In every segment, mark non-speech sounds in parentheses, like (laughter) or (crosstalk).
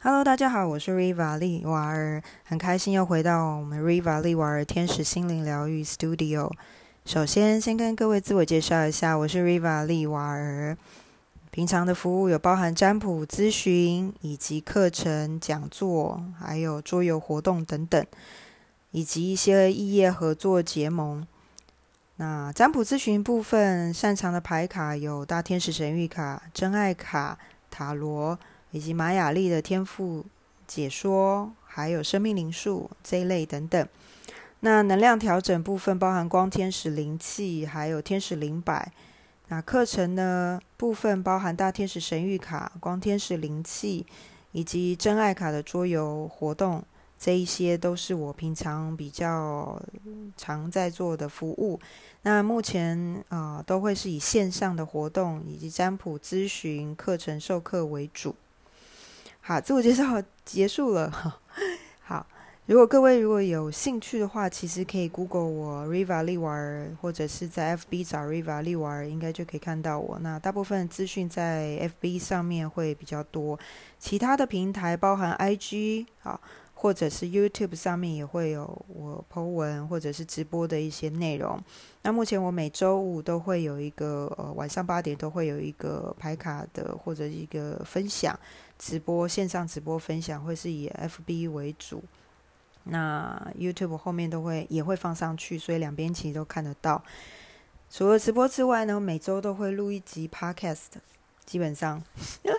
Hello，大家好，我是 Riva 利瓦尔，很开心又回到我们 Riva 利瓦尔天使心灵疗愈 Studio。首先，先跟各位自我介绍一下，我是 Riva 利瓦尔。平常的服务有包含占卜咨询，以及课程讲座，还有桌游活动等等，以及一些异业合作结盟。那占卜咨询部分，擅长的牌卡有大天使神谕卡、真爱卡、塔罗。以及玛雅历的天赋解说，还有生命灵数这一类等等。那能量调整部分包含光天使灵气，还有天使灵摆。那课程呢部分包含大天使神谕卡、光天使灵气，以及真爱卡的桌游活动。这一些都是我平常比较常在做的服务。那目前啊，都会是以线上的活动以及占卜咨询课程授课为主。好，自我介绍结束了。好，如果各位如果有兴趣的话，其实可以 Google 我 Riva 利瓦尔，或者是在 FB 找 Riva 利瓦尔，应该就可以看到我。那大部分资讯在 FB 上面会比较多，其他的平台包含 IG 啊，或者是 YouTube 上面也会有我 po 文或者是直播的一些内容。那目前我每周五都会有一个呃晚上八点都会有一个排卡的或者一个分享。直播线上直播分享会是以 FB 为主，那 YouTube 后面都会也会放上去，所以两边其实都看得到。除了直播之外呢，每周都会录一集 Podcast，基本上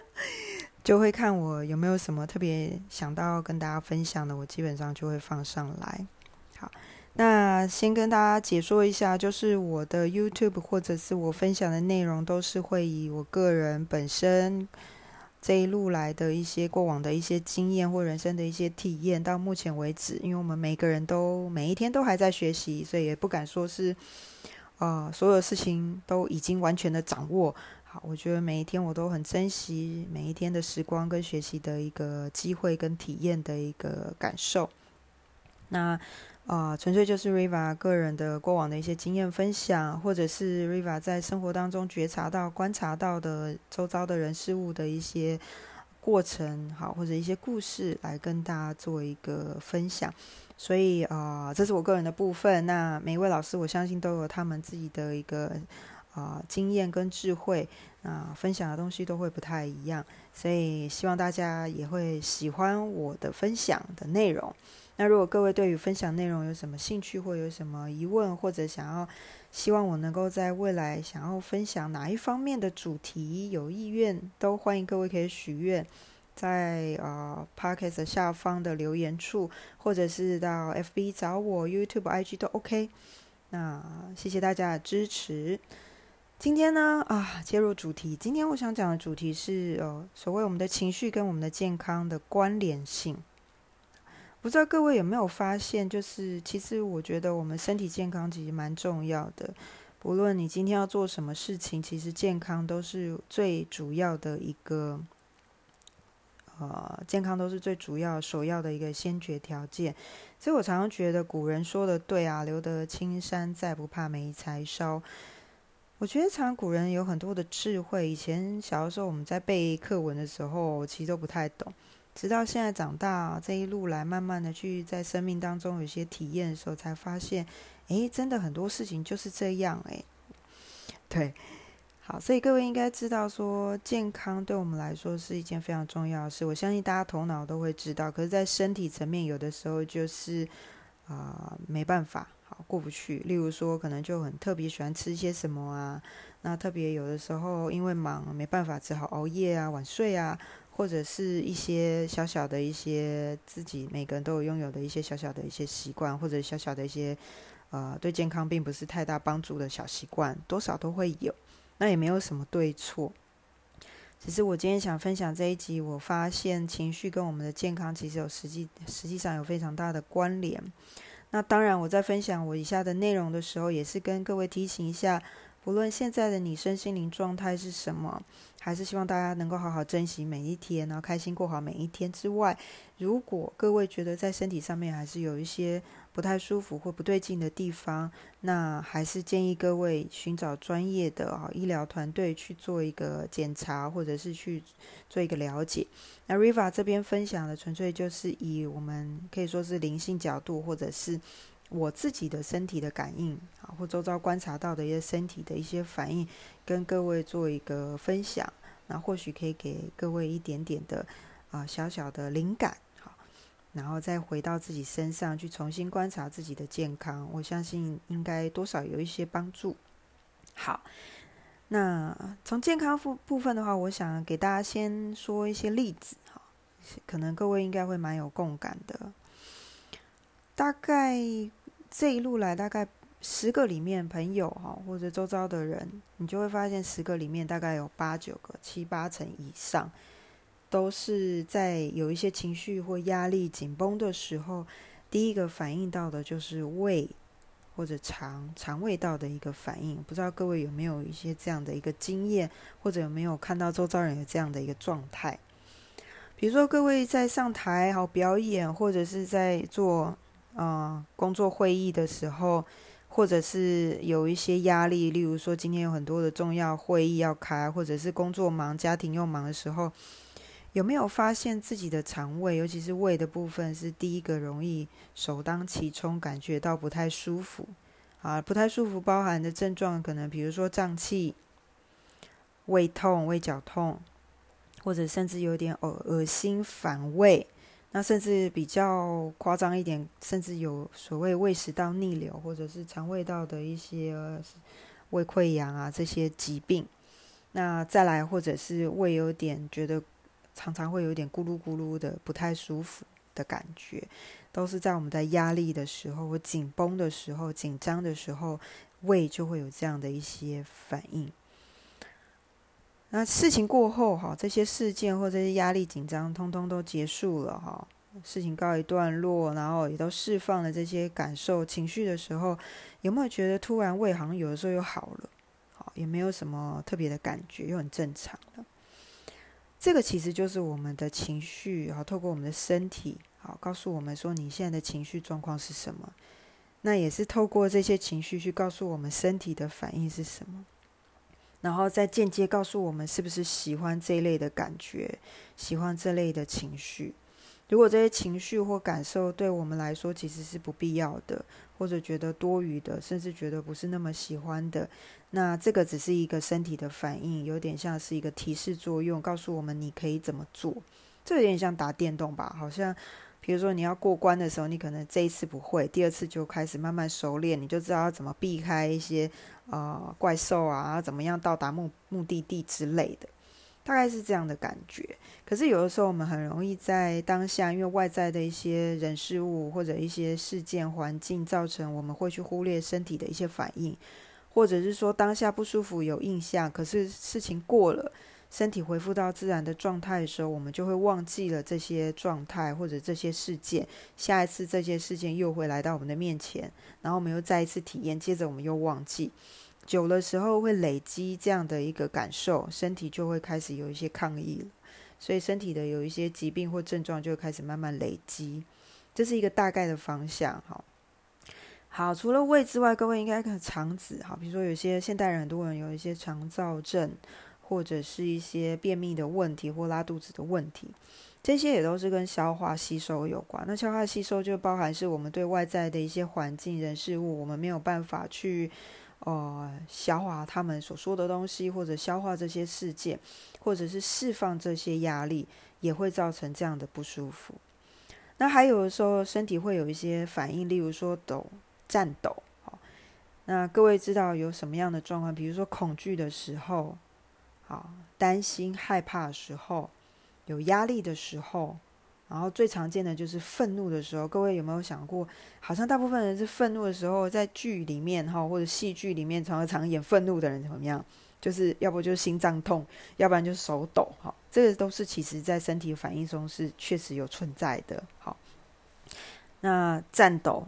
(laughs) 就会看我有没有什么特别想到跟大家分享的，我基本上就会放上来。好，那先跟大家解说一下，就是我的 YouTube 或者是我分享的内容，都是会以我个人本身。这一路来的一些过往的一些经验或人生的一些体验，到目前为止，因为我们每个人都每一天都还在学习，所以也不敢说是，呃，所有事情都已经完全的掌握。好，我觉得每一天我都很珍惜每一天的时光跟学习的一个机会跟体验的一个感受。那。啊，纯粹就是 Riva 个人的过往的一些经验分享，或者是 Riva 在生活当中觉察到、观察到的周遭的人事物的一些过程，好，或者一些故事来跟大家做一个分享。所以啊，这是我个人的部分。那每一位老师，我相信都有他们自己的一个啊经验跟智慧，啊，分享的东西都会不太一样。所以希望大家也会喜欢我的分享的内容。那如果各位对于分享内容有什么兴趣，或有什么疑问，或者想要希望我能够在未来想要分享哪一方面的主题，有意愿都欢迎各位可以许愿，在呃 podcast 下方的留言处，或者是到 FB 找我，YouTube、IG 都 OK。那谢谢大家的支持。今天呢啊，切入主题，今天我想讲的主题是呃，所谓我们的情绪跟我们的健康的关联性。不知道各位有没有发现，就是其实我觉得我们身体健康其实蛮重要的。不论你今天要做什么事情，其实健康都是最主要的一个，呃，健康都是最主要、首要的一个先决条件。所以我常常觉得古人说的对啊，“留得青山在，不怕没柴烧。”我觉得常古人有很多的智慧。以前小的时候我们在背课文的时候，其实都不太懂。直到现在长大这一路来，慢慢的去在生命当中有些体验的时候，才发现，哎，真的很多事情就是这样，哎，对，好，所以各位应该知道说，健康对我们来说是一件非常重要的事。我相信大家头脑都会知道，可是，在身体层面，有的时候就是啊，没办法，好过不去。例如说，可能就很特别喜欢吃些什么啊，那特别有的时候因为忙没办法，只好熬夜啊，晚睡啊。或者是一些小小的一些自己每个人都有拥有的一些小小的一些习惯，或者小小的一些呃对健康并不是太大帮助的小习惯，多少都会有。那也没有什么对错，只是我今天想分享这一集，我发现情绪跟我们的健康其实有实际实际上有非常大的关联。那当然，我在分享我以下的内容的时候，也是跟各位提醒一下。不论现在的你身心灵状态是什么，还是希望大家能够好好珍惜每一天，然后开心过好每一天之外，如果各位觉得在身体上面还是有一些不太舒服或不对劲的地方，那还是建议各位寻找专业的啊医疗团队去做一个检查，或者是去做一个了解。那 Riva 这边分享的纯粹就是以我们可以说是灵性角度，或者是。我自己的身体的感应啊，或周遭观察到的一些身体的一些反应，跟各位做一个分享，那或许可以给各位一点点的啊小小的灵感，好，然后再回到自己身上去重新观察自己的健康，我相信应该多少有一些帮助。好，那从健康部部分的话，我想给大家先说一些例子，哈，可能各位应该会蛮有共感的，大概。这一路来，大概十个里面朋友哈，或者周遭的人，你就会发现十个里面大概有八九个、七八成以上，都是在有一些情绪或压力紧绷的时候，第一个反应到的就是胃或者肠肠胃道的一个反应。不知道各位有没有一些这样的一个经验，或者有没有看到周遭人有这样的一个状态？比如说各位在上台好表演，或者是在做。啊，工作会议的时候，或者是有一些压力，例如说今天有很多的重要会议要开，或者是工作忙、家庭又忙的时候，有没有发现自己的肠胃，尤其是胃的部分，是第一个容易首当其冲感觉到不太舒服？啊，不太舒服包含的症状可能比如说胀气、胃痛、胃绞痛，或者甚至有点恶恶心、反胃。那甚至比较夸张一点，甚至有所谓胃食道逆流，或者是肠胃道的一些胃溃疡啊这些疾病。那再来，或者是胃有点觉得常常会有点咕噜咕噜的不太舒服的感觉，都是在我们在压力的时候或紧绷的时候、紧张的时候，胃就会有这样的一些反应。那事情过后，哈，这些事件或这些压力紧张，通通都结束了，哈，事情告一段落，然后也都释放了这些感受、情绪的时候，有没有觉得突然胃好像有的时候又好了，好，也没有什么特别的感觉，又很正常了。这个其实就是我们的情绪，好，透过我们的身体，好，告诉我们说你现在的情绪状况是什么。那也是透过这些情绪去告诉我们身体的反应是什么。然后再间接告诉我们是不是喜欢这一类的感觉，喜欢这类的情绪。如果这些情绪或感受对我们来说其实是不必要的，或者觉得多余的，甚至觉得不是那么喜欢的，那这个只是一个身体的反应，有点像是一个提示作用，告诉我们你可以怎么做。这有点像打电动吧，好像。比如说你要过关的时候，你可能这一次不会，第二次就开始慢慢熟练，你就知道要怎么避开一些呃怪兽啊，怎么样到达目目的地之类的，大概是这样的感觉。可是有的时候我们很容易在当下，因为外在的一些人事物或者一些事件环境造成，我们会去忽略身体的一些反应，或者是说当下不舒服有印象，可是事情过了。身体恢复到自然的状态的时候，我们就会忘记了这些状态或者这些事件。下一次这些事件又会来到我们的面前，然后我们又再一次体验，接着我们又忘记。久的时候会累积这样的一个感受，身体就会开始有一些抗议。所以身体的有一些疾病或症状就会开始慢慢累积。这是一个大概的方向。好，好，除了胃之外，各位应该看肠子。好，比如说有些现代人很多人有一些肠燥症。或者是一些便秘的问题或拉肚子的问题，这些也都是跟消化吸收有关。那消化吸收就包含是我们对外在的一些环境、人事物，我们没有办法去呃消化他们所说的东西，或者消化这些事件，或者是释放这些压力，也会造成这样的不舒服。那还有的时候身体会有一些反应，例如说抖、颤抖。那各位知道有什么样的状况？比如说恐惧的时候。啊，担心、害怕的时候，有压力的时候，然后最常见的就是愤怒的时候。各位有没有想过，好像大部分人是愤怒的时候，在剧里面哈，或者戏剧里面常常演愤怒的人怎么样？就是要不就是心脏痛，要不然就是手抖。哈，这个都是其实在身体反应中是确实有存在的。好，那颤抖，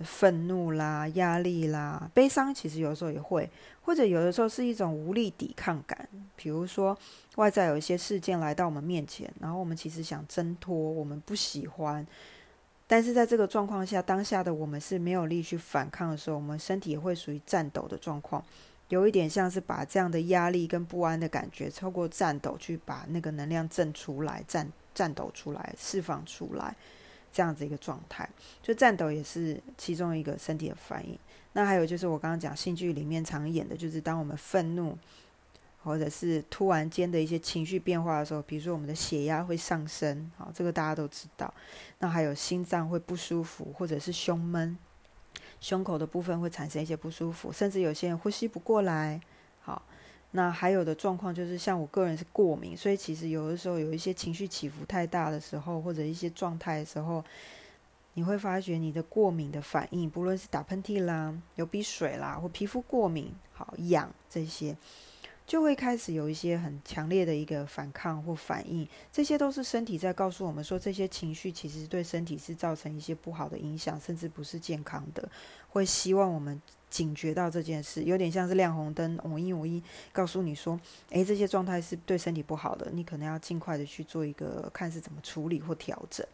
愤怒啦、压力啦、悲伤，其实有时候也会，或者有的时候是一种无力抵抗感。比如说，外在有一些事件来到我们面前，然后我们其实想挣脱，我们不喜欢，但是在这个状况下，当下的我们是没有力去反抗的时候，我们身体也会属于颤抖的状况，有一点像是把这样的压力跟不安的感觉，透过颤抖去把那个能量震出来、颤颤抖出来、释放出来。这样子一个状态，就颤抖也是其中一个身体的反应。那还有就是我刚刚讲戏剧里面常演的，就是当我们愤怒，或者是突然间的一些情绪变化的时候，比如说我们的血压会上升，好，这个大家都知道。那还有心脏会不舒服，或者是胸闷，胸口的部分会产生一些不舒服，甚至有些人呼吸不过来，好。那还有的状况就是，像我个人是过敏，所以其实有的时候有一些情绪起伏太大的时候，或者一些状态的时候，你会发觉你的过敏的反应，不论是打喷嚏啦、流鼻水啦，或皮肤过敏、好痒这些。就会开始有一些很强烈的一个反抗或反应，这些都是身体在告诉我们说，这些情绪其实对身体是造成一些不好的影响，甚至不是健康的。会希望我们警觉到这件事，有点像是亮红灯，我一我一告诉你说，诶，这些状态是对身体不好的，你可能要尽快的去做一个看是怎么处理或调整。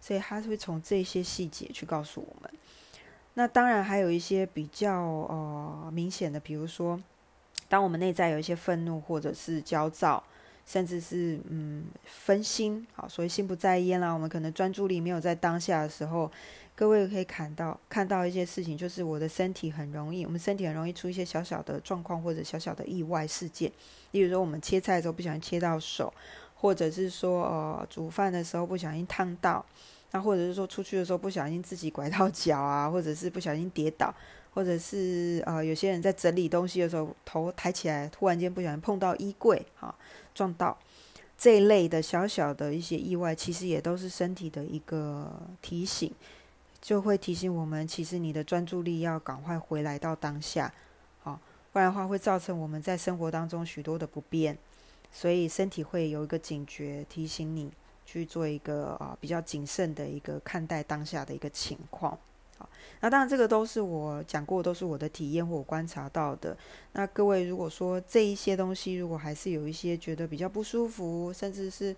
所以他会从这些细节去告诉我们。那当然还有一些比较呃明显的，比如说。当我们内在有一些愤怒，或者是焦躁，甚至是嗯分心，好，所以心不在焉啦，我们可能专注力没有在当下的时候，各位可以看到看到一些事情，就是我的身体很容易，我们身体很容易出一些小小的状况或者小小的意外事件，例如说我们切菜的时候不小心切到手，或者是说呃煮饭的时候不小心烫到，那或者是说出去的时候不小心自己拐到脚啊，或者是不小心跌倒。或者是呃，有些人在整理东西的时候，头抬起来，突然间不小心碰到衣柜，哈，撞到这一类的小小的一些意外，其实也都是身体的一个提醒，就会提醒我们，其实你的专注力要赶快回来到当下，好，不然的话会造成我们在生活当中许多的不便，所以身体会有一个警觉，提醒你去做一个啊比较谨慎的一个看待当下的一个情况。好那当然，这个都是我讲过，都是我的体验或我观察到的。那各位，如果说这一些东西，如果还是有一些觉得比较不舒服，甚至是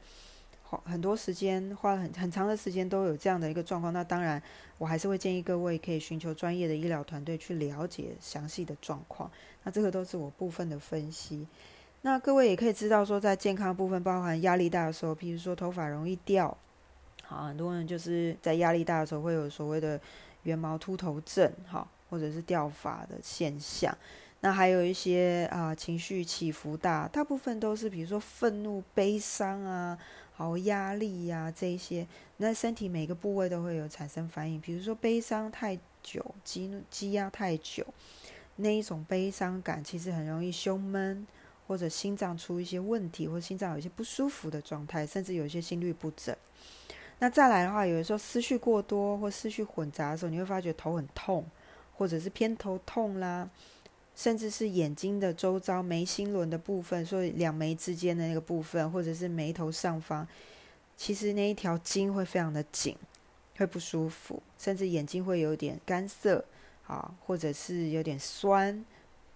很多时间、花很很长的时间都有这样的一个状况，那当然，我还是会建议各位可以寻求专业的医疗团队去了解详细的状况。那这个都是我部分的分析。那各位也可以知道说，在健康部分，包含压力大的时候，譬如说头发容易掉，好，很多人就是在压力大的时候会有所谓的。圆毛秃头症，哈，或者是掉发的现象，那还有一些啊情绪起伏大，大部分都是比如说愤怒、悲伤啊，好压力呀这一些，那身体每个部位都会有产生反应。比如说悲伤太久，积积压太久，那一种悲伤感其实很容易胸闷，或者心脏出一些问题，或者心脏有一些不舒服的状态，甚至有一些心律不整。那再来的话，有的时候思绪过多或思绪混杂的时候，你会发觉头很痛，或者是偏头痛啦，甚至是眼睛的周遭眉心轮的部分，所以两眉之间的那个部分，或者是眉头上方，其实那一条筋会非常的紧，会不舒服，甚至眼睛会有点干涩，啊，或者是有点酸。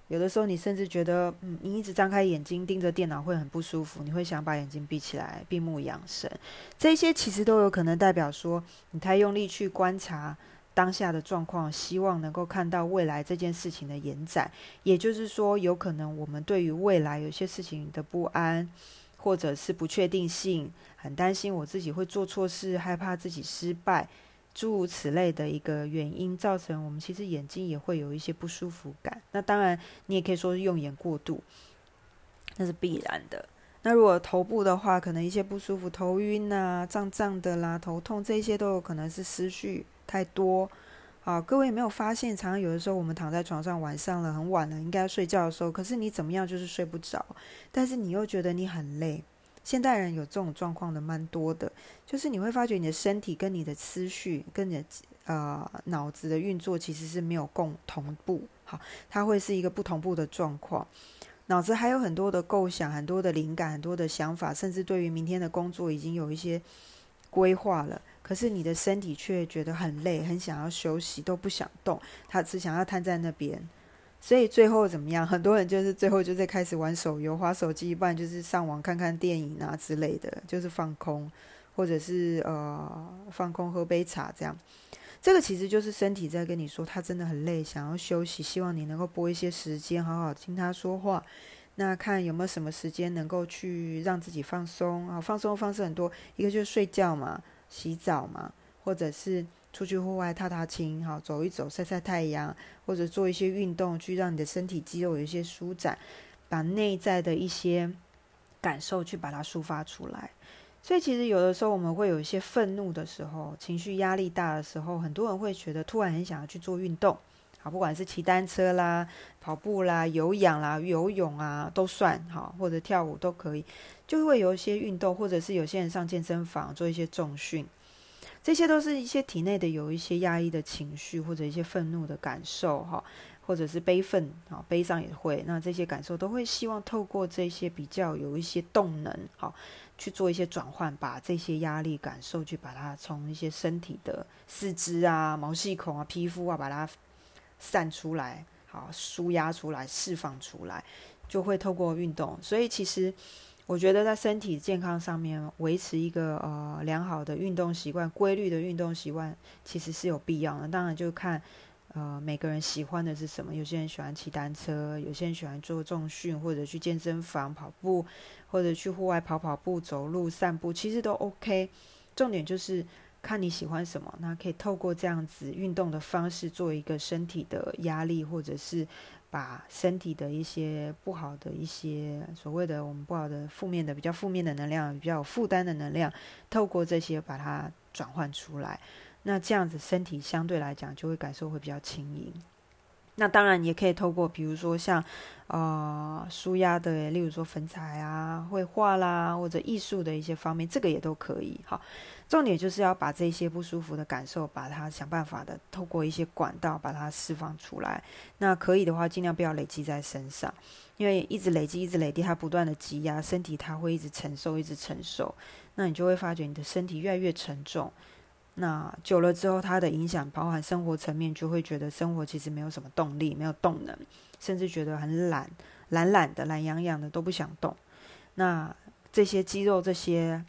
有的时候，你甚至觉得，嗯，你一直张开眼睛盯着电脑会很不舒服，你会想把眼睛闭起来，闭目养神。这些其实都有可能代表说，你太用力去观察当下的状况，希望能够看到未来这件事情的延展。也就是说，有可能我们对于未来有些事情的不安，或者是不确定性，很担心我自己会做错事，害怕自己失败。诸如此类的一个原因，造成我们其实眼睛也会有一些不舒服感。那当然，你也可以说是用眼过度，那是必然的。那如果头部的话，可能一些不舒服，头晕啊、胀胀的啦、头痛，这些都有可能是思绪太多。好，各位有没有发现，常常有的时候我们躺在床上，晚上了很晚了，应该睡觉的时候，可是你怎么样就是睡不着，但是你又觉得你很累。现代人有这种状况的蛮多的，就是你会发觉你的身体跟你的思绪、跟你的呃脑子的运作其实是没有共同步，好，它会是一个不同步的状况。脑子还有很多的构想、很多的灵感、很多的想法，甚至对于明天的工作已经有一些规划了，可是你的身体却觉得很累，很想要休息，都不想动，他只想要瘫在那边。所以最后怎么样？很多人就是最后就在开始玩手游、划手机，不然就是上网看看电影啊之类的，就是放空，或者是呃放空喝杯茶这样。这个其实就是身体在跟你说，他真的很累，想要休息，希望你能够拨一些时间，好好听他说话。那看有没有什么时间能够去让自己放松啊？放松方式很多，一个就是睡觉嘛，洗澡嘛，或者是出去户外踏踏青，哈，走一走，晒晒太阳，或者做一些运动，去让你的身体肌肉有一些舒展，把内在的一些感受去把它抒发出来。所以其实有的时候我们会有一些愤怒的时候，情绪压力大的时候，很多人会觉得突然很想要去做运动。好，不管是骑单车啦、跑步啦、有氧啦、游泳啊，都算好，或者跳舞都可以，就会有一些运动，或者是有些人上健身房做一些重训，这些都是一些体内的有一些压抑的情绪，或者一些愤怒的感受，哈，或者是悲愤啊，悲伤也会，那这些感受都会希望透过这些比较有一些动能，好去做一些转换，把这些压力感受去把它从一些身体的四肢啊、毛细孔啊、皮肤啊，把它。散出来，好，舒压出来，释放出来，就会透过运动。所以其实我觉得在身体健康上面维持一个呃良好的运动习惯、规律的运动习惯，其实是有必要的。当然就看呃每个人喜欢的是什么。有些人喜欢骑单车，有些人喜欢做重训，或者去健身房跑步，或者去户外跑跑步、走路、散步，其实都 OK。重点就是。看你喜欢什么，那可以透过这样子运动的方式，做一个身体的压力，或者是把身体的一些不好的一些所谓的我们不好的负面的比较负面的能量，比较有负担的能量，透过这些把它转换出来，那这样子身体相对来讲就会感受会比较轻盈。那当然也可以透过，比如说像，呃，舒压的，例如说粉彩啊、绘画啦，或者艺术的一些方面，这个也都可以。好，重点就是要把这些不舒服的感受，把它想办法的透过一些管道把它释放出来。那可以的话，尽量不要累积在身上，因为一直累积、一直累积，它不断的积压，身体它会一直承受、一直承受。那你就会发觉你的身体越来越沉重。那久了之后，它的影响包含生活层面，就会觉得生活其实没有什么动力，没有动能，甚至觉得很懒，懒懒的，懒洋洋的，都不想动。那这些肌肉，这些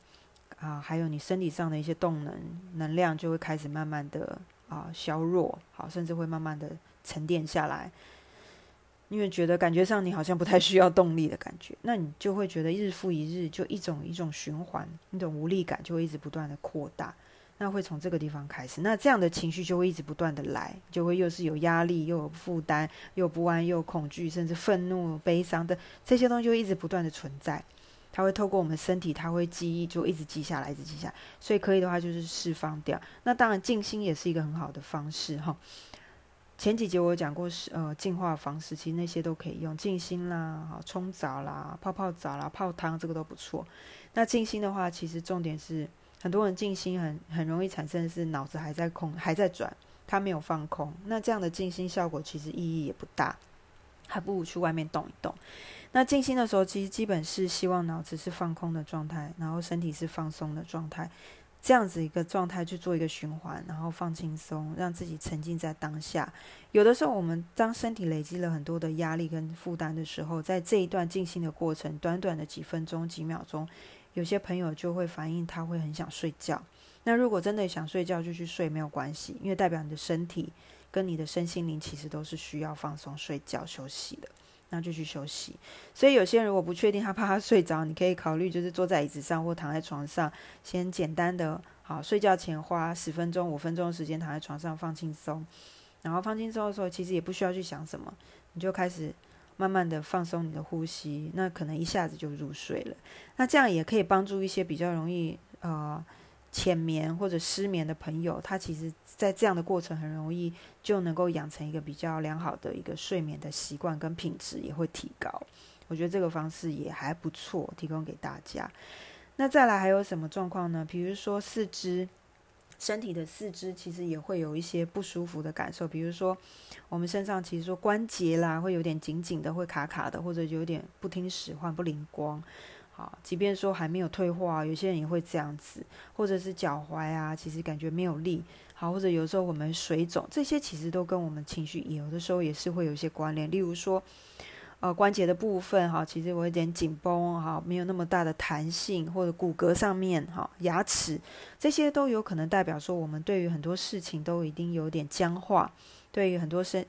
啊，还有你身体上的一些动能、能量，就会开始慢慢的啊削弱，好，甚至会慢慢的沉淀下来。因为觉得感觉上你好像不太需要动力的感觉，那你就会觉得日复一日，就一种一种循环，那种无力感就会一直不断的扩大。那会从这个地方开始，那这样的情绪就会一直不断的来，就会又是有压力，又有负担，又不安，又恐惧，甚至愤怒、悲伤的这些东西就一直不断的存在。它会透过我们身体，它会记忆，就一直记下来，一直记下来。所以可以的话，就是释放掉。那当然，静心也是一个很好的方式哈。前几节我有讲过是呃净化方式，其实那些都可以用静心啦，好冲澡啦、泡泡澡啦、泡汤，这个都不错。那静心的话，其实重点是。很多人静心很很容易产生的是脑子还在空还在转，他没有放空。那这样的静心效果其实意义也不大，还不如去外面动一动。那静心的时候，其实基本是希望脑子是放空的状态，然后身体是放松的状态，这样子一个状态去做一个循环，然后放轻松，让自己沉浸在当下。有的时候，我们当身体累积了很多的压力跟负担的时候，在这一段静心的过程，短短的几分钟、几秒钟。有些朋友就会反映，他会很想睡觉。那如果真的想睡觉，就去睡没有关系，因为代表你的身体跟你的身心灵其实都是需要放松、睡觉、休息的，那就去休息。所以有些人如果不确定，他怕他睡着，你可以考虑就是坐在椅子上或躺在床上，先简单的好睡觉前花十分钟、五分钟的时间躺在床上放轻松，然后放轻松的时候，其实也不需要去想什么，你就开始。慢慢的放松你的呼吸，那可能一下子就入睡了。那这样也可以帮助一些比较容易呃浅眠或者失眠的朋友，他其实在这样的过程很容易就能够养成一个比较良好的一个睡眠的习惯跟品质也会提高。我觉得这个方式也还不错，提供给大家。那再来还有什么状况呢？比如说四肢。身体的四肢其实也会有一些不舒服的感受，比如说我们身上其实说关节啦，会有点紧紧的，会卡卡的，或者有点不听使唤、不灵光，好，即便说还没有退化，有些人也会这样子，或者是脚踝啊，其实感觉没有力，好，或者有时候我们水肿，这些其实都跟我们情绪有的时候也是会有一些关联。例如说，呃，关节的部分哈，其实我有点紧绷哈，没有那么大的弹性，或者骨骼上面哈，牙齿这些都有可能代表说，我们对于很多事情都已经有点僵化。对于很多生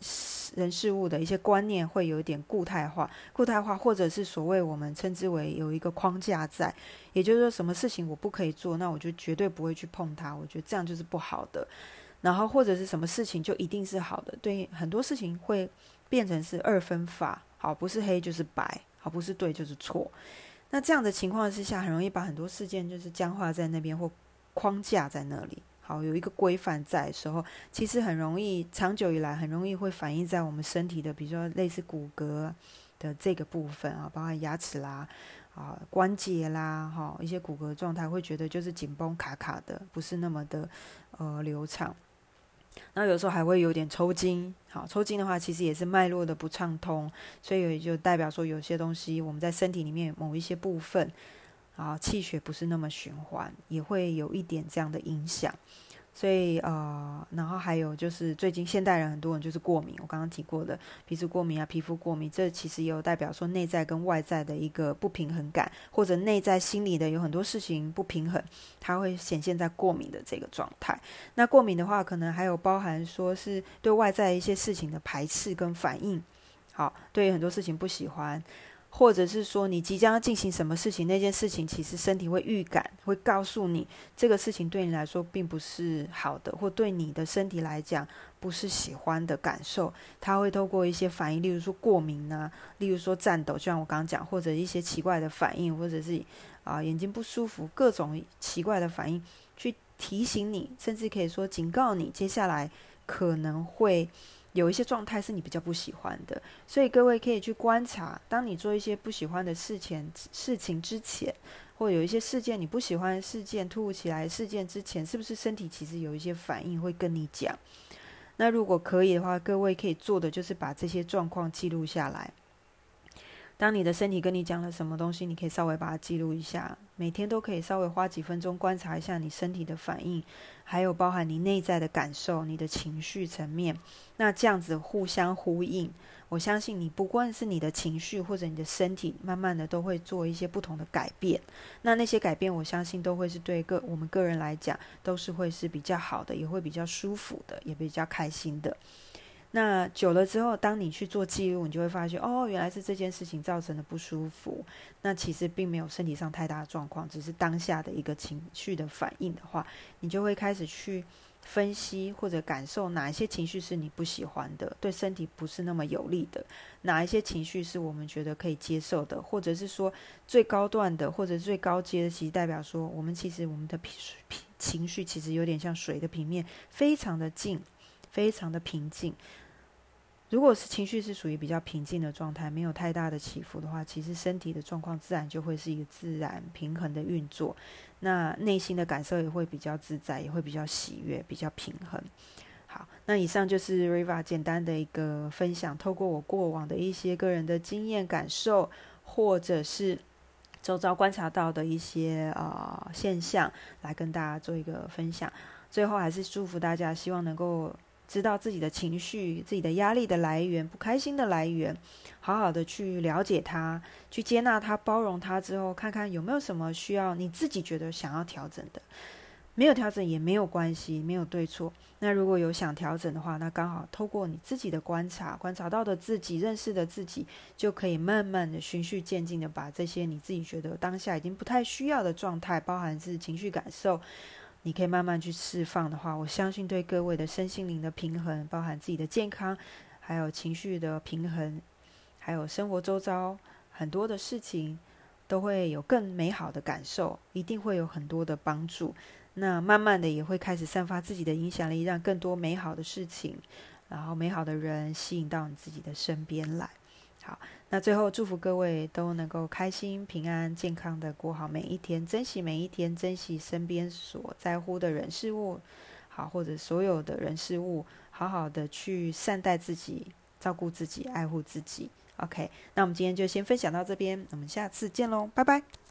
人事物的一些观念会有一点固态化，固态化，或者是所谓我们称之为有一个框架在，也就是说，什么事情我不可以做，那我就绝对不会去碰它，我觉得这样就是不好的。然后或者是什么事情就一定是好的，对很多事情会变成是二分法，好，不是黑就是白，好，不是对就是错。那这样的情况之下，很容易把很多事件就是僵化在那边或框架在那里。好，有一个规范在的时候，其实很容易，长久以来很容易会反映在我们身体的，比如说类似骨骼的这个部分啊，包括牙齿啦、啊关节啦，哈一些骨骼状态，会觉得就是紧绷卡卡的，不是那么的呃流畅。那有时候还会有点抽筋，好抽筋的话，其实也是脉络的不畅通，所以就代表说有些东西我们在身体里面某一些部分。啊，气血不是那么循环，也会有一点这样的影响。所以呃，然后还有就是最近现代人很多人就是过敏，我刚刚提过的鼻子过敏啊，皮肤过敏，这其实也有代表说内在跟外在的一个不平衡感，或者内在心理的有很多事情不平衡，它会显现在过敏的这个状态。那过敏的话，可能还有包含说是对外在一些事情的排斥跟反应，好，对很多事情不喜欢。或者是说你即将要进行什么事情，那件事情其实身体会预感，会告诉你这个事情对你来说并不是好的，或对你的身体来讲不是喜欢的感受。它会透过一些反应，例如说过敏啊，例如说颤抖，就像我刚刚讲，或者一些奇怪的反应，或者是啊眼睛不舒服，各种奇怪的反应，去提醒你，甚至可以说警告你，接下来可能会。有一些状态是你比较不喜欢的，所以各位可以去观察，当你做一些不喜欢的事前事情之前，或有一些事件你不喜欢事件突如其来事件之前，是不是身体其实有一些反应会跟你讲？那如果可以的话，各位可以做的就是把这些状况记录下来。当你的身体跟你讲了什么东西，你可以稍微把它记录一下。每天都可以稍微花几分钟观察一下你身体的反应，还有包含你内在的感受、你的情绪层面。那这样子互相呼应，我相信你不管是你的情绪或者你的身体，慢慢的都会做一些不同的改变。那那些改变，我相信都会是对个我们个人来讲，都是会是比较好的，也会比较舒服的，也比较开心的。那久了之后，当你去做记录，你就会发现，哦，原来是这件事情造成的不舒服。那其实并没有身体上太大的状况，只是当下的一个情绪的反应的话，你就会开始去分析或者感受哪一些情绪是你不喜欢的，对身体不是那么有利的；哪一些情绪是我们觉得可以接受的，或者是说最高段的或者最高阶的，其实代表说我们其实我们的平情绪其实有点像水的平面，非常的静，非常的平静。如果是情绪是属于比较平静的状态，没有太大的起伏的话，其实身体的状况自然就会是一个自然平衡的运作。那内心的感受也会比较自在，也会比较喜悦，比较平衡。好，那以上就是 Riva 简单的一个分享，透过我过往的一些个人的经验感受，或者是周遭观察到的一些啊现象，来跟大家做一个分享。最后还是祝福大家，希望能够。知道自己的情绪、自己的压力的来源、不开心的来源，好好的去了解它，去接纳它、包容它之后，看看有没有什么需要你自己觉得想要调整的。没有调整也没有关系，没有对错。那如果有想调整的话，那刚好透过你自己的观察，观察到的自己、认识的自己，就可以慢慢的循序渐进的把这些你自己觉得当下已经不太需要的状态，包含是情绪感受。你可以慢慢去释放的话，我相信对各位的身心灵的平衡，包含自己的健康，还有情绪的平衡，还有生活周遭很多的事情，都会有更美好的感受，一定会有很多的帮助。那慢慢的也会开始散发自己的影响力，让更多美好的事情，然后美好的人吸引到你自己的身边来。好，那最后祝福各位都能够开心、平安、健康的过好每一天，珍惜每一天，珍惜身边所在乎的人事物，好，或者所有的人事物，好好的去善待自己、照顾自己、爱护自己。OK，那我们今天就先分享到这边，我们下次见喽，拜拜。